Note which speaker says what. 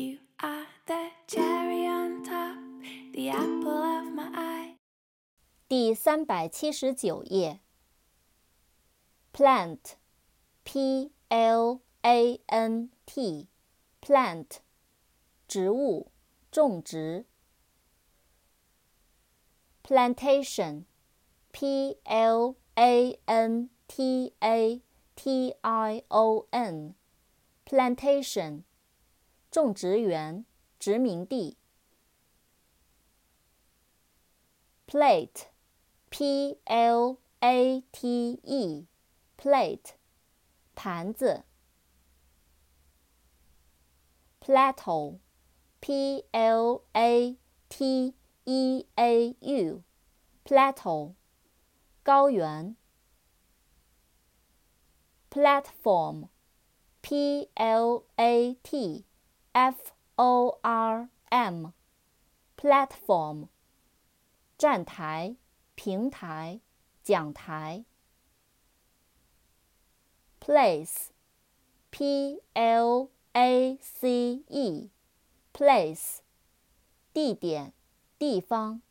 Speaker 1: You are the cherry on top, the apple of my eye.
Speaker 2: 第三百七十九页。Plant, P L A N T, plant, 植物，种植。Plantation, P L A N T A T I O N, plantation. 种植园、殖民地。plate，p-l-a-t-e，plate，盘子。plateau，p-l-a-t-e-a-u，plateau，高原。platform，p-l-a-t。F O R M，platform，站台、平台、讲台。Place，P L A C E，place，地点、地方。